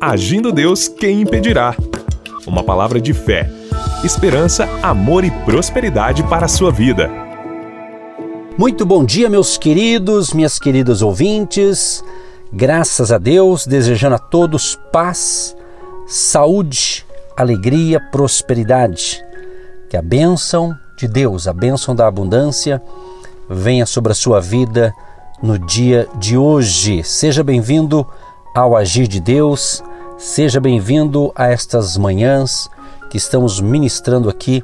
Agindo Deus, quem impedirá? Uma palavra de fé, esperança, amor e prosperidade para a sua vida. Muito bom dia, meus queridos, minhas queridas ouvintes. Graças a Deus, desejando a todos paz, saúde, alegria, prosperidade. Que a bênção de Deus, a bênção da abundância, venha sobre a sua vida no dia de hoje. Seja bem-vindo ao Agir de Deus, seja bem-vindo a estas manhãs que estamos ministrando aqui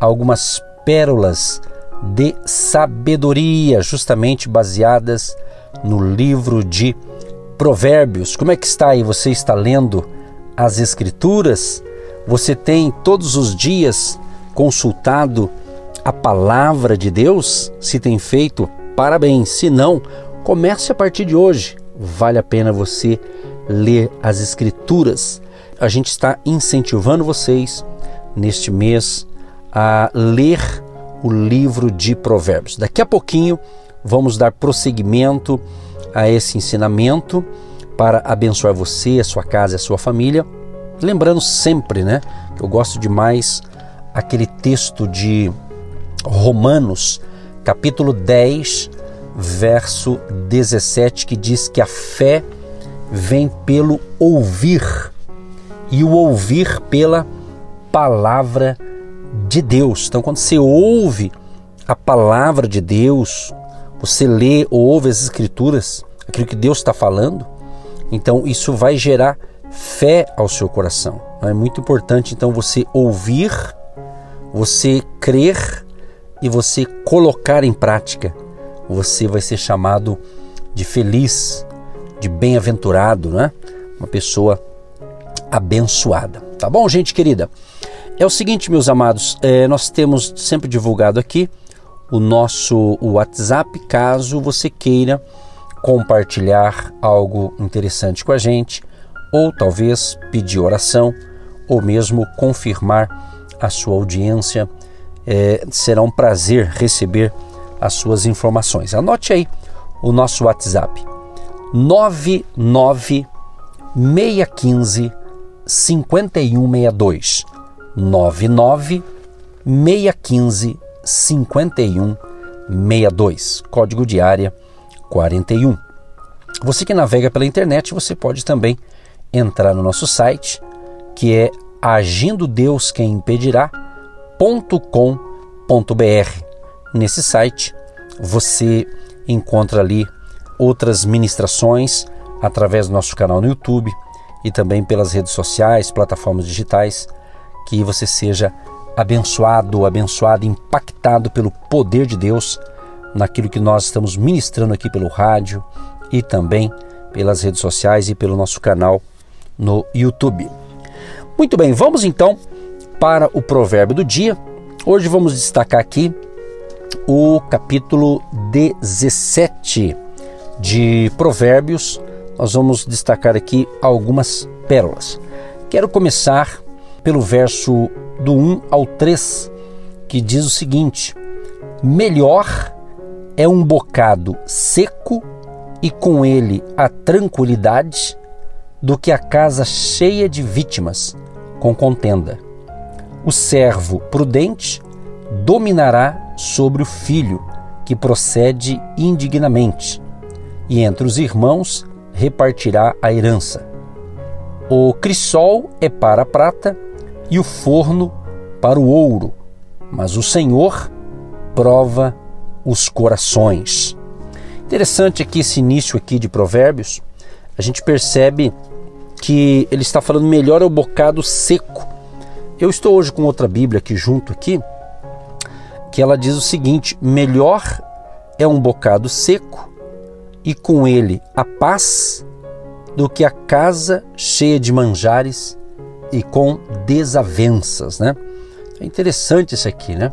algumas pérolas de sabedoria, justamente baseadas no livro de Provérbios. Como é que está aí? Você está lendo as Escrituras? Você tem todos os dias consultado a palavra de Deus? Se tem feito, parabéns. Se não, comece a partir de hoje. Vale a pena você ler as Escrituras. A gente está incentivando vocês neste mês a ler o livro de Provérbios. Daqui a pouquinho vamos dar prosseguimento a esse ensinamento para abençoar você, a sua casa e a sua família. Lembrando sempre, né, que eu gosto demais aquele texto de Romanos, capítulo 10, verso 17, que diz que a fé vem pelo ouvir e o ouvir pela palavra de Deus. Então, quando você ouve a palavra de Deus, você lê ou ouve as Escrituras, aquilo que Deus está falando, então isso vai gerar fé ao seu coração. É muito importante então você ouvir, você crer e você colocar em prática. Você vai ser chamado de feliz, de bem-aventurado, né? Uma pessoa abençoada. Tá bom, gente querida? É o seguinte, meus amados, é, nós temos sempre divulgado aqui o nosso WhatsApp, caso você queira compartilhar algo interessante com a gente, ou talvez pedir oração, ou mesmo confirmar a sua audiência. É, será um prazer receber as suas informações. Anote aí o nosso WhatsApp. 99 615 5162 99 615 5162 código de área 41 você que navega pela internet você pode também entrar no nosso site que é agindo Deus quem impedirá.com.br nesse site você encontra ali outras ministrações através do nosso canal no YouTube e também pelas redes sociais, plataformas digitais, que você seja abençoado, abençoado, impactado pelo poder de Deus naquilo que nós estamos ministrando aqui pelo rádio e também pelas redes sociais e pelo nosso canal no YouTube. Muito bem, vamos então para o provérbio do dia. Hoje vamos destacar aqui o capítulo 17 de Provérbios, nós vamos destacar aqui algumas pérolas. Quero começar pelo verso do 1 ao 3, que diz o seguinte: Melhor é um bocado seco e com ele a tranquilidade do que a casa cheia de vítimas com contenda. O servo prudente dominará sobre o filho que procede indignamente e entre os irmãos repartirá a herança. O crisol é para a prata e o forno para o ouro, mas o Senhor prova os corações. Interessante aqui esse início aqui de Provérbios, a gente percebe que ele está falando melhor é o bocado seco. Eu estou hoje com outra Bíblia aqui junto aqui, que ela diz o seguinte: melhor é um bocado seco e com ele a paz do que a casa cheia de manjares e com desavenças, né? É interessante isso aqui, né?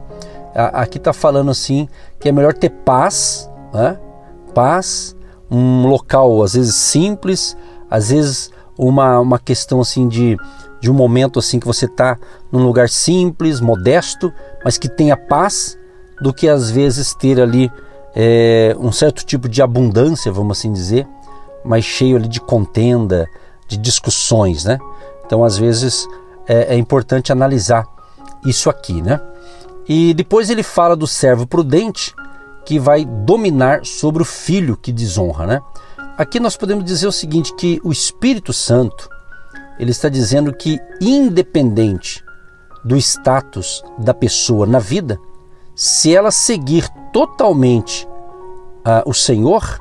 Aqui está falando assim que é melhor ter paz, né? Paz, um local às vezes simples, às vezes uma, uma questão assim de, de um momento assim que você está num lugar simples, modesto, mas que tenha paz, do que às vezes ter ali é, um certo tipo de abundância, vamos assim dizer, mas cheio ali de contenda, de discussões, né? Então, às vezes, é, é importante analisar isso aqui, né? E depois ele fala do servo prudente que vai dominar sobre o filho que desonra, né? Aqui nós podemos dizer o seguinte, que o Espírito Santo, ele está dizendo que independente do status da pessoa na vida, se ela seguir totalmente uh, o Senhor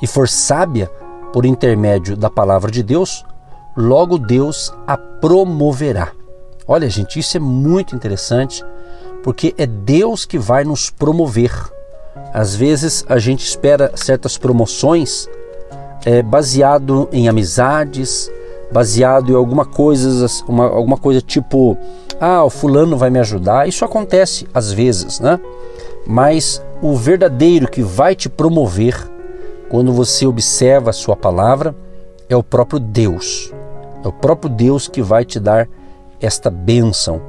e for sábia por intermédio da palavra de Deus, logo Deus a promoverá. Olha, gente, isso é muito interessante, porque é Deus que vai nos promover. Às vezes a gente espera certas promoções é, baseado em amizades, baseado em alguma coisa, uma, alguma coisa tipo, ah, o fulano vai me ajudar. Isso acontece às vezes, né? Mas o verdadeiro que vai te promover quando você observa a sua palavra é o próprio Deus. É o próprio Deus que vai te dar esta bênção,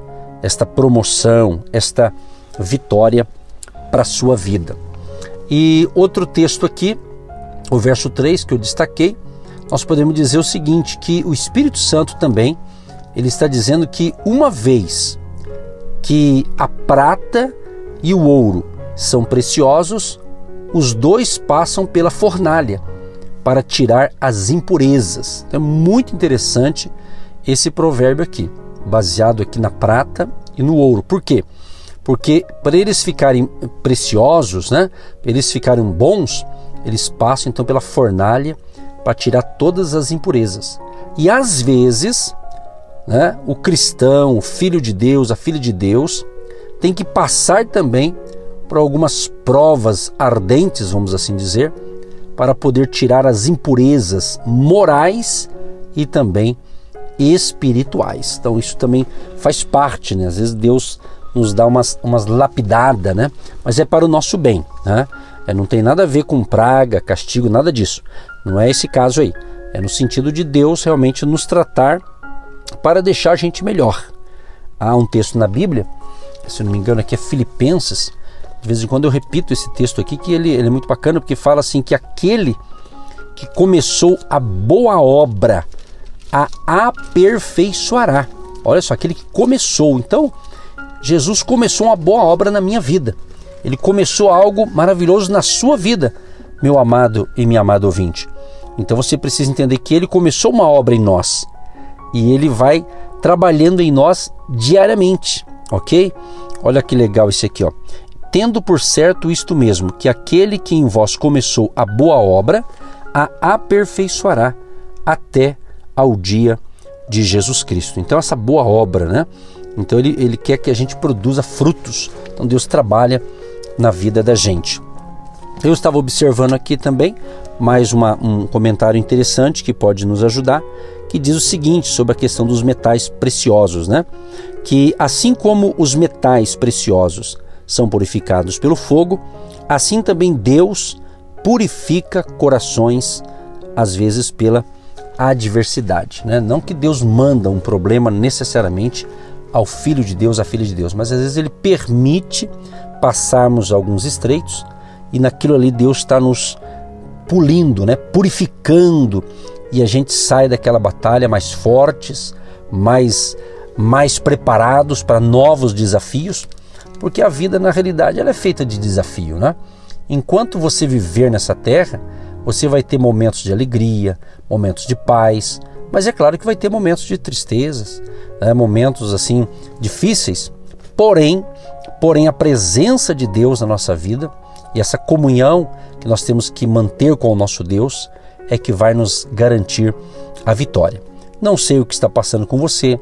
esta promoção, esta vitória para a sua vida. E outro texto aqui, o verso 3 que eu destaquei, nós podemos dizer o seguinte, que o Espírito Santo também, ele está dizendo que uma vez que a prata e o ouro são preciosos, os dois passam pela fornalha para tirar as impurezas. Então é muito interessante esse provérbio aqui, baseado aqui na prata e no ouro. Por quê? Porque para eles ficarem preciosos, né, eles ficarem bons, eles passam então pela fornalha para tirar todas as impurezas. E às vezes, né, o cristão, o filho de Deus, a filha de Deus, tem que passar também por algumas provas ardentes, vamos assim dizer, para poder tirar as impurezas morais e também espirituais. Então isso também faz parte, né? Às vezes Deus nos dá umas, umas lapidadas, né? Mas é para o nosso bem, né? É, não tem nada a ver com praga, castigo, nada disso. Não é esse caso aí. É no sentido de Deus realmente nos tratar para deixar a gente melhor. Há um texto na Bíblia, se não me engano aqui é Filipenses, de vez em quando eu repito esse texto aqui, que ele, ele é muito bacana, porque fala assim que aquele que começou a boa obra a aperfeiçoará. Olha só, aquele que começou. Então, Jesus começou uma boa obra na minha vida. Ele começou algo maravilhoso na sua vida, meu amado e minha amada ouvinte. Então você precisa entender que ele começou uma obra em nós e ele vai trabalhando em nós diariamente, ok? Olha que legal isso aqui, ó. Tendo por certo isto mesmo, que aquele que em vós começou a boa obra, a aperfeiçoará até ao dia de Jesus Cristo. Então essa boa obra, né? Então ele, ele quer que a gente produza frutos. Então Deus trabalha na vida da gente. Eu estava observando aqui também mais uma, um comentário interessante que pode nos ajudar, que diz o seguinte sobre a questão dos metais preciosos, né? Que assim como os metais preciosos são purificados pelo fogo, assim também Deus purifica corações às vezes pela adversidade, né? Não que Deus manda um problema necessariamente ao filho de Deus, à filha de Deus, mas às vezes ele permite passarmos alguns estreitos e naquilo ali Deus está nos pulindo, né? purificando e a gente sai daquela batalha mais fortes, mais mais preparados para novos desafios, porque a vida na realidade ela é feita de desafio, né? Enquanto você viver nessa terra, você vai ter momentos de alegria, momentos de paz, mas é claro que vai ter momentos de tristezas, né? momentos assim difíceis. Porém, porém a presença de Deus na nossa vida e essa comunhão que nós temos que manter com o nosso Deus é que vai nos garantir a vitória. Não sei o que está passando com você,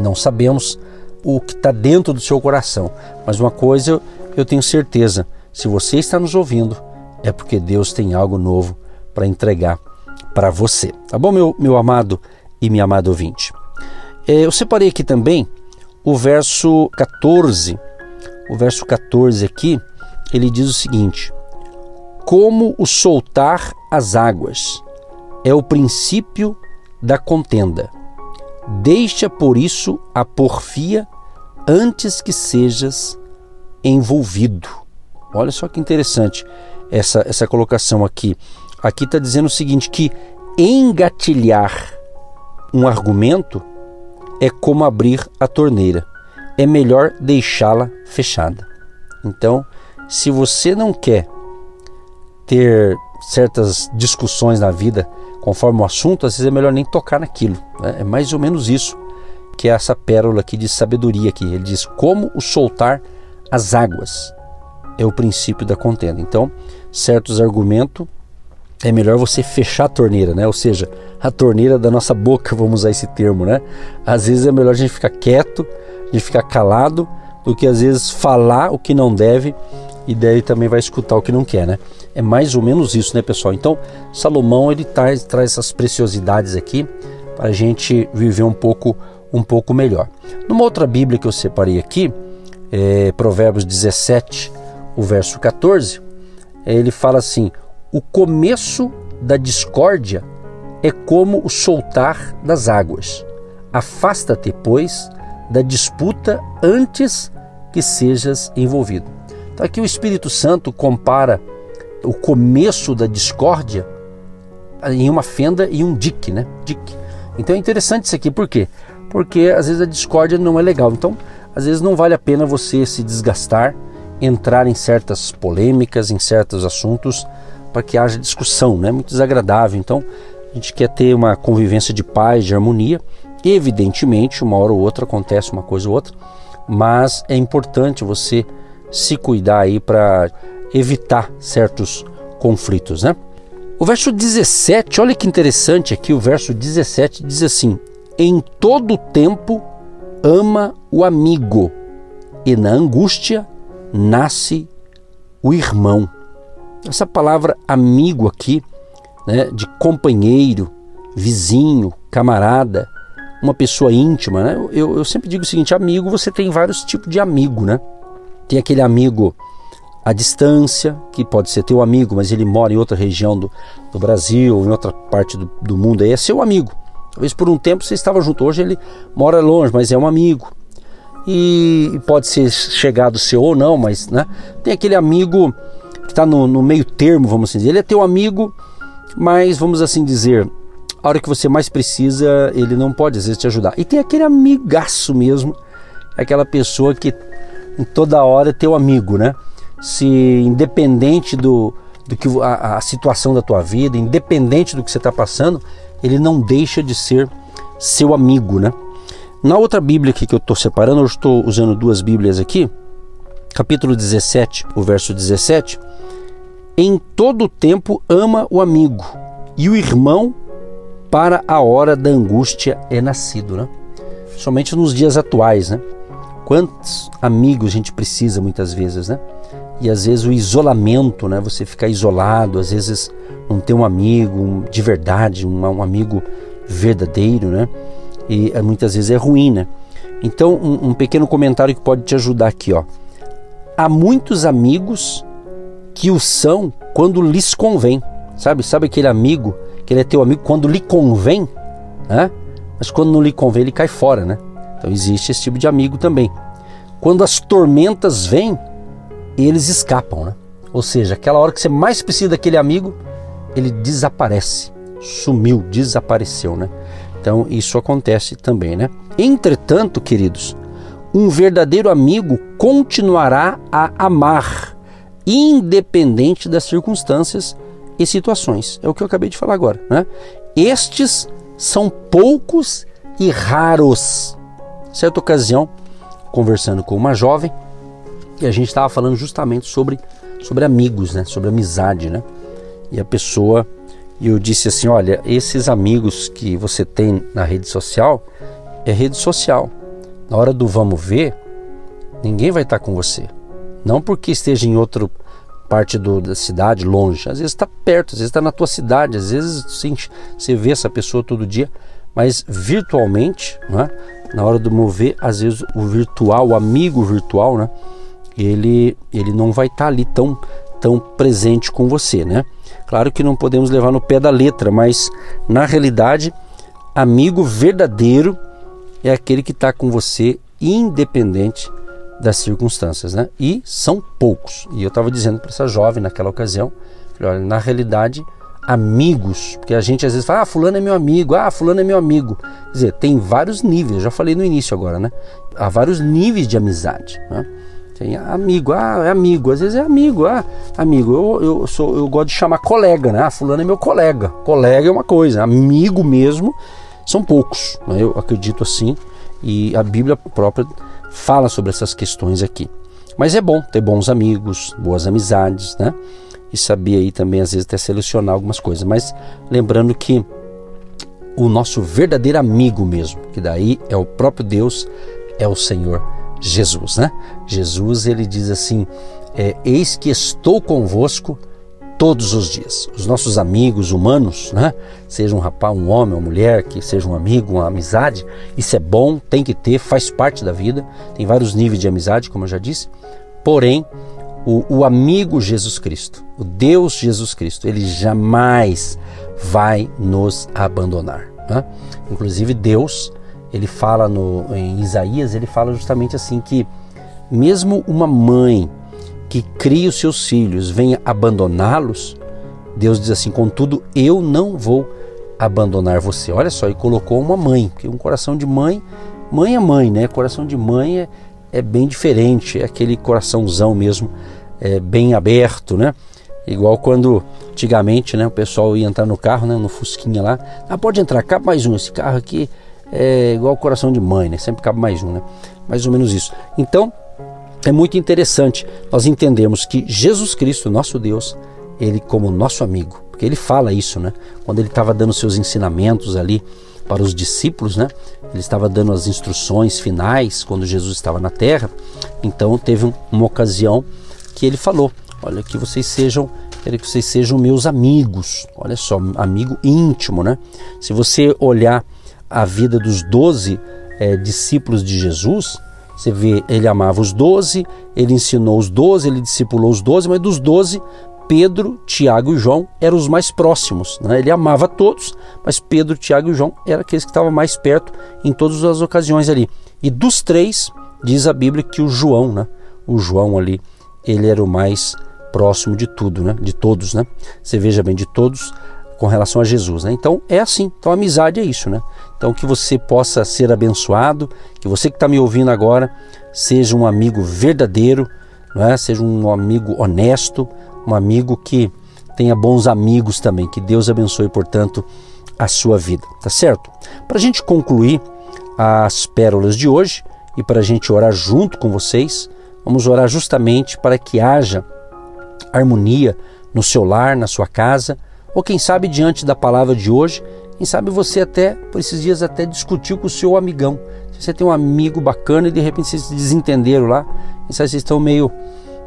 não sabemos o que está dentro do seu coração, mas uma coisa eu tenho certeza: se você está nos ouvindo, é porque Deus tem algo novo para entregar para você. Tá bom, meu, meu amado e minha amada ouvinte? É, eu separei aqui também o verso 14. O verso 14 aqui, ele diz o seguinte: Como o soltar as águas é o princípio da contenda. Deixa por isso a porfia antes que sejas envolvido. Olha só que interessante essa, essa colocação aqui. Aqui está dizendo o seguinte: que engatilhar um argumento é como abrir a torneira. É melhor deixá-la fechada. Então, se você não quer ter certas discussões na vida conforme o assunto, às vezes é melhor nem tocar naquilo. Né? É mais ou menos isso que é essa pérola aqui de sabedoria aqui. Ele diz como o soltar as águas é o princípio da contenda. Então, certos argumentos é melhor você fechar a torneira, né? Ou seja, a torneira da nossa boca, vamos usar esse termo, né? Às vezes é melhor a gente ficar quieto, gente ficar calado, do que às vezes falar o que não deve e daí também vai escutar o que não quer, né? É mais ou menos isso, né, pessoal? Então, Salomão ele traz, traz essas preciosidades aqui para a gente viver um pouco um pouco melhor. Numa outra Bíblia que eu separei aqui, é, Provérbios 17, o verso 14, ele fala assim: o começo da discórdia é como o soltar das águas. Afasta-te, pois, da disputa antes que sejas envolvido. Então aqui o Espírito Santo compara o começo da discórdia em uma fenda e um dique, né? Dique. Então é interessante isso aqui, por quê? Porque às vezes a discórdia não é legal. Então, às vezes não vale a pena você se desgastar, entrar em certas polêmicas, em certos assuntos, para que haja discussão, né? Muito desagradável. Então, a gente quer ter uma convivência de paz, de harmonia. Evidentemente, uma hora ou outra acontece uma coisa ou outra, mas é importante você se cuidar aí para evitar certos conflitos, né? O verso 17, olha que interessante aqui, o verso 17 diz assim: Em todo tempo ama o amigo, e na angústia nasce o irmão. Essa palavra amigo aqui, né, de companheiro, vizinho, camarada, uma pessoa íntima, né? Eu, eu sempre digo o seguinte: amigo, você tem vários tipos de amigo, né? Tem aquele amigo à distância, que pode ser teu amigo, mas ele mora em outra região do, do Brasil, em outra parte do, do mundo, aí é seu amigo. Talvez por um tempo você estava junto, hoje ele mora longe, mas é um amigo. E pode ser chegado seu ou não, mas né, tem aquele amigo que está no, no, meio termo, vamos assim dizer. Ele é teu amigo, mas vamos assim dizer, a hora que você mais precisa, ele não pode às vezes te ajudar. E tem aquele amigaço mesmo, aquela pessoa que em toda hora é teu amigo, né? Se independente do, do que a, a situação da tua vida, independente do que você está passando, ele não deixa de ser seu amigo, né? Na outra Bíblia aqui que eu estou separando, eu estou usando duas Bíblias aqui, capítulo 17, o verso 17, em todo tempo ama o amigo e o irmão para a hora da angústia é nascido, né? Somente nos dias atuais, né? Quantos amigos a gente precisa muitas vezes, né? E às vezes o isolamento, né? Você ficar isolado, às vezes não ter um amigo de verdade, um, amigo verdadeiro, né? E é, muitas vezes é ruim, né? Então, um, um pequeno comentário que pode te ajudar aqui, ó. Há muitos amigos que o são quando lhes convém, sabe? Sabe aquele amigo que ele é teu amigo quando lhe convém, né? Mas quando não lhe convém ele cai fora, né? Então existe esse tipo de amigo também. Quando as tormentas vêm, eles escapam, né? Ou seja, aquela hora que você mais precisa daquele amigo, ele desaparece, sumiu, desapareceu, né? Então isso acontece também, né? Entretanto, queridos, um verdadeiro amigo continuará a amar, independente das circunstâncias e situações. É o que eu acabei de falar agora, né? Estes são poucos e raros. Certa ocasião, conversando com uma jovem, e a gente estava falando justamente sobre, sobre amigos, né? Sobre amizade, né? E a pessoa, e eu disse assim, olha, esses amigos que você tem na rede social, é rede social. Na hora do vamos ver, ninguém vai estar com você. Não porque esteja em outra parte do, da cidade, longe. Às vezes está perto, às vezes está na tua cidade, às vezes sim, você vê essa pessoa todo dia, mas virtualmente, né, na hora do mover, às vezes o virtual, o amigo virtual, né, ele, ele não vai estar tá ali tão, tão presente com você, né? Claro que não podemos levar no pé da letra, mas na realidade, amigo verdadeiro é aquele que está com você independente das circunstâncias, né? E são poucos. E eu estava dizendo para essa jovem naquela ocasião, olha, na realidade, amigos, porque a gente às vezes fala, ah, fulano é meu amigo, ah, fulano é meu amigo. Quer dizer, tem vários níveis, já falei no início agora, né? Há vários níveis de amizade, né? Tem amigo, ah, é amigo, às vezes é amigo, ah, amigo, eu, eu, sou, eu gosto de chamar colega, né? Ah, fulano é meu colega. Colega é uma coisa, amigo mesmo são poucos, né? eu acredito assim, e a Bíblia própria fala sobre essas questões aqui. Mas é bom ter bons amigos, boas amizades, né? E saber aí também, às vezes, até selecionar algumas coisas. Mas lembrando que o nosso verdadeiro amigo mesmo, que daí é o próprio Deus, é o Senhor Jesus, né? Jesus, ele diz assim: é, Eis que estou convosco todos os dias. Os nossos amigos humanos, né? Seja um rapaz, um homem, uma mulher, que seja um amigo, uma amizade, isso é bom, tem que ter, faz parte da vida. Tem vários níveis de amizade, como eu já disse. Porém, o, o amigo Jesus Cristo, o Deus Jesus Cristo, ele jamais vai nos abandonar. Né? Inclusive Deus, ele fala no, em Isaías, ele fala justamente assim que mesmo uma mãe que cria os seus filhos venha abandoná-los, Deus diz assim: contudo, eu não vou abandonar você. Olha só, e colocou uma mãe, porque um coração de mãe, mãe é mãe, né? Coração de mãe é, é bem diferente, é aquele coraçãozão mesmo, é bem aberto, né? Igual quando antigamente, né, o pessoal ia entrar no carro, né, no Fusquinha lá, ah, pode entrar, cabe mais um. Esse carro aqui é igual coração de mãe, né? Sempre cabe mais um, né? Mais ou menos isso. Então, é muito interessante nós entendermos que Jesus Cristo, nosso Deus, ele como nosso amigo, porque ele fala isso, né? Quando ele estava dando seus ensinamentos ali para os discípulos, né? Ele estava dando as instruções finais quando Jesus estava na terra. Então teve uma ocasião que ele falou: "Olha que vocês sejam, quero que vocês sejam meus amigos". Olha só, amigo íntimo, né? Se você olhar a vida dos doze é, discípulos de Jesus, você vê, ele amava os doze, ele ensinou os doze, ele discipulou os doze, mas dos doze, Pedro, Tiago e João eram os mais próximos. Né? Ele amava todos, mas Pedro, Tiago e João eram aqueles que estavam mais perto em todas as ocasiões ali. E dos três, diz a Bíblia que o João, né? o João ali, ele era o mais próximo de tudo, né? de todos. Né? Você veja bem, de todos com relação a Jesus. Né? Então é assim. Então a amizade é isso. Né? Então que você possa ser abençoado, que você que está me ouvindo agora seja um amigo verdadeiro, né? seja um amigo honesto, um amigo que tenha bons amigos também. Que Deus abençoe, portanto, a sua vida. Tá certo? Para a gente concluir as pérolas de hoje e para a gente orar junto com vocês, vamos orar justamente para que haja harmonia no seu lar, na sua casa ou quem sabe diante da palavra de hoje, quem sabe você até, por esses dias, até discutiu com o seu amigão. Se você tem um amigo bacana e de repente vocês se desentenderam lá, quem sabe vocês estão meio,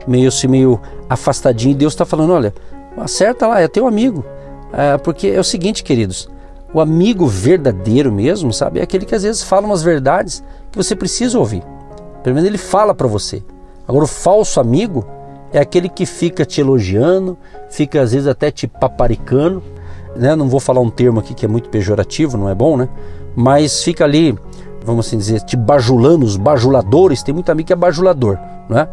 meio, assim, meio afastadinho e Deus está falando: olha, acerta lá, é teu amigo. É, porque é o seguinte, queridos, o amigo verdadeiro mesmo, sabe, é aquele que às vezes fala umas verdades que você precisa ouvir. Pelo menos ele fala para você. Agora, o falso amigo, é aquele que fica te elogiando, fica às vezes até te paparicando, né? Não vou falar um termo aqui que é muito pejorativo, não é bom, né? Mas fica ali, vamos assim dizer, te bajulando, os bajuladores, tem muito amigo que é bajulador, né?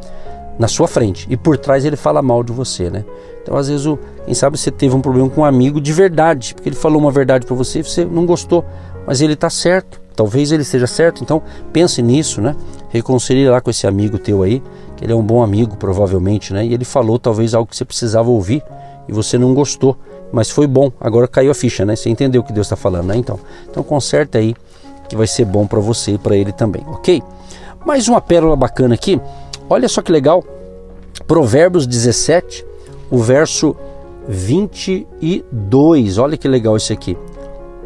Na sua frente e por trás ele fala mal de você, né? Então às vezes, o, quem sabe você teve um problema com um amigo de verdade, porque ele falou uma verdade para você e você não gostou, mas ele tá certo. Talvez ele seja certo, então pense nisso, né? Reconcilie lá com esse amigo teu aí, que ele é um bom amigo, provavelmente, né? E ele falou talvez algo que você precisava ouvir e você não gostou, mas foi bom. Agora caiu a ficha, né? Você entendeu o que Deus está falando, né? Então, então conserta aí que vai ser bom para você e para ele também, ok? Mais uma pérola bacana aqui. Olha só que legal. Provérbios 17, o verso 22. Olha que legal esse aqui.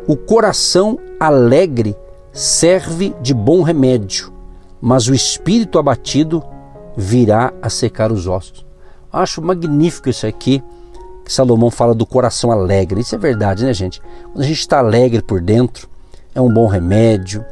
O coração alegre serve de bom remédio, mas o espírito abatido virá a secar os ossos. Acho magnífico isso aqui, Salomão fala do coração alegre. Isso é verdade, né, gente? Quando a gente está alegre por dentro, é um bom remédio,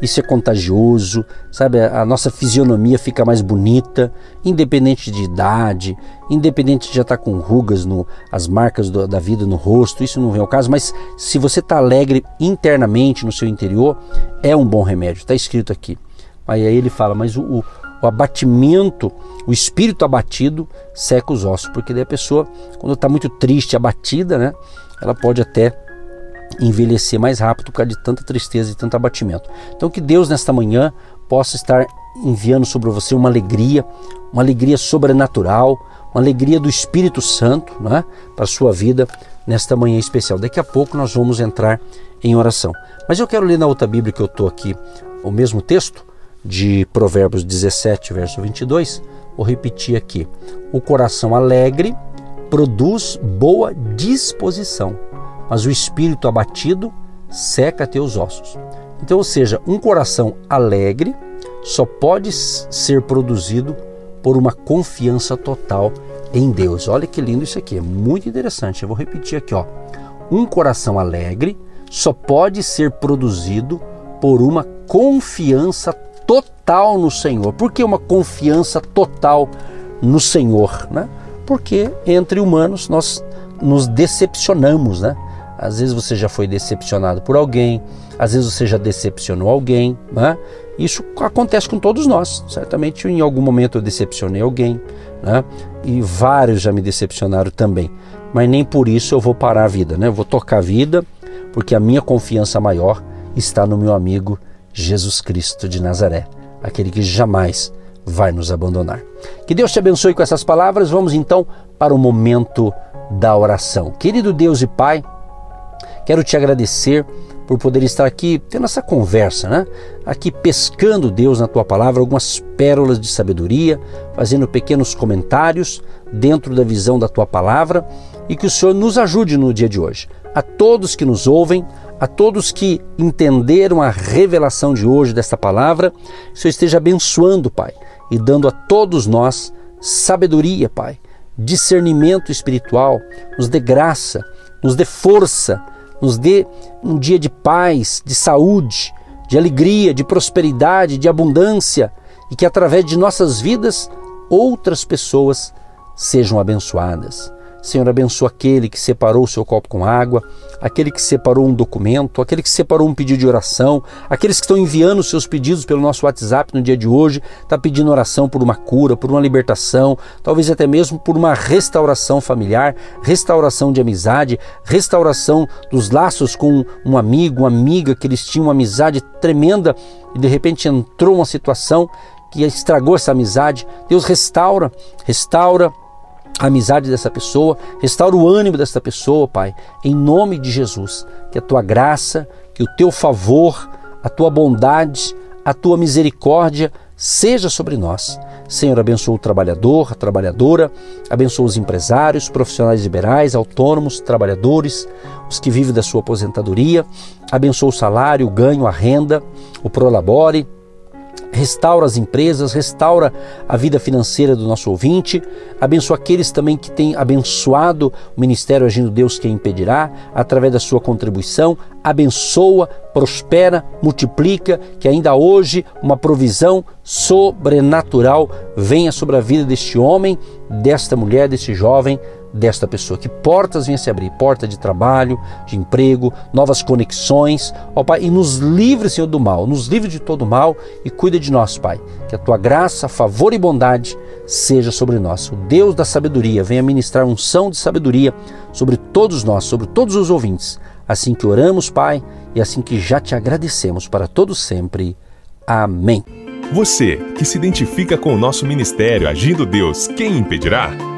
isso é contagioso, sabe? A nossa fisionomia fica mais bonita, independente de idade, independente de já estar tá com rugas, no, as marcas do, da vida no rosto, isso não vem ao caso, mas se você está alegre internamente no seu interior, é um bom remédio, está escrito aqui. Aí ele fala, mas o, o, o abatimento, o espírito abatido seca os ossos, porque daí a pessoa, quando está muito triste, abatida, né, ela pode até envelhecer mais rápido por causa de tanta tristeza e tanto abatimento. Então que Deus nesta manhã possa estar enviando sobre você uma alegria, uma alegria sobrenatural, uma alegria do Espírito Santo né, para a sua vida nesta manhã especial. Daqui a pouco nós vamos entrar em oração. Mas eu quero ler na outra Bíblia que eu estou aqui o mesmo texto, de Provérbios 17, verso 22. Vou repetir aqui: O coração alegre produz boa disposição, mas o espírito abatido seca teus ossos. Então, ou seja, um coração alegre só pode ser produzido por uma confiança total em Deus. Olha que lindo isso aqui, é muito interessante. Eu vou repetir aqui, ó. Um coração alegre só pode ser produzido por uma confiança total no Senhor. Por que uma confiança total no Senhor, né? Porque entre humanos nós nos decepcionamos, né? Às vezes você já foi decepcionado por alguém, às vezes você já decepcionou alguém, né? Isso acontece com todos nós. Certamente em algum momento eu decepcionei alguém, né? E vários já me decepcionaram também. Mas nem por isso eu vou parar a vida, né? Eu vou tocar a vida, porque a minha confiança maior está no meu amigo Jesus Cristo de Nazaré, aquele que jamais vai nos abandonar. Que Deus te abençoe com essas palavras. Vamos então para o momento da oração. Querido Deus e Pai, quero te agradecer por poder estar aqui tendo essa conversa, né? Aqui pescando Deus na tua palavra, algumas pérolas de sabedoria, fazendo pequenos comentários dentro da visão da tua palavra e que o Senhor nos ajude no dia de hoje. A todos que nos ouvem, a todos que entenderam a revelação de hoje desta palavra, que o Senhor esteja abençoando, Pai, e dando a todos nós sabedoria, Pai, discernimento espiritual, nos dê graça, nos dê força nos dê um dia de paz, de saúde, de alegria, de prosperidade, de abundância e que através de nossas vidas outras pessoas sejam abençoadas. Senhor, abençoa aquele que separou o seu copo com água, aquele que separou um documento, aquele que separou um pedido de oração, aqueles que estão enviando seus pedidos pelo nosso WhatsApp no dia de hoje, está pedindo oração por uma cura, por uma libertação, talvez até mesmo por uma restauração familiar, restauração de amizade, restauração dos laços com um amigo, uma amiga que eles tinham uma amizade tremenda e de repente entrou uma situação que estragou essa amizade. Deus restaura, restaura a amizade dessa pessoa, restaura o ânimo dessa pessoa, Pai, em nome de Jesus. Que a tua graça, que o teu favor, a tua bondade, a tua misericórdia seja sobre nós. Senhor, abençoa o trabalhador, a trabalhadora, abençoa os empresários, profissionais liberais, autônomos, trabalhadores, os que vivem da sua aposentadoria, abençoa o salário, o ganho, a renda, o prolabore, restaura as empresas, restaura a vida financeira do nosso ouvinte, abençoa aqueles também que têm abençoado o Ministério Agindo Deus Quem Impedirá, através da sua contribuição, abençoa, prospera, multiplica, que ainda hoje uma provisão sobrenatural venha sobre a vida deste homem, desta mulher, deste jovem, desta pessoa. Que portas venham se abrir, porta de trabalho, de emprego, novas conexões, ó Pai, e nos livre, Senhor, do mal, nos livre de todo mal e cuida de nós, Pai. Que a tua graça, favor e bondade seja sobre nós. O Deus da sabedoria venha ministrar unção de sabedoria sobre todos nós, sobre todos os ouvintes. Assim que oramos, Pai, e assim que já te agradecemos para todos sempre. Amém. Você que se identifica com o nosso ministério Agindo Deus, quem impedirá?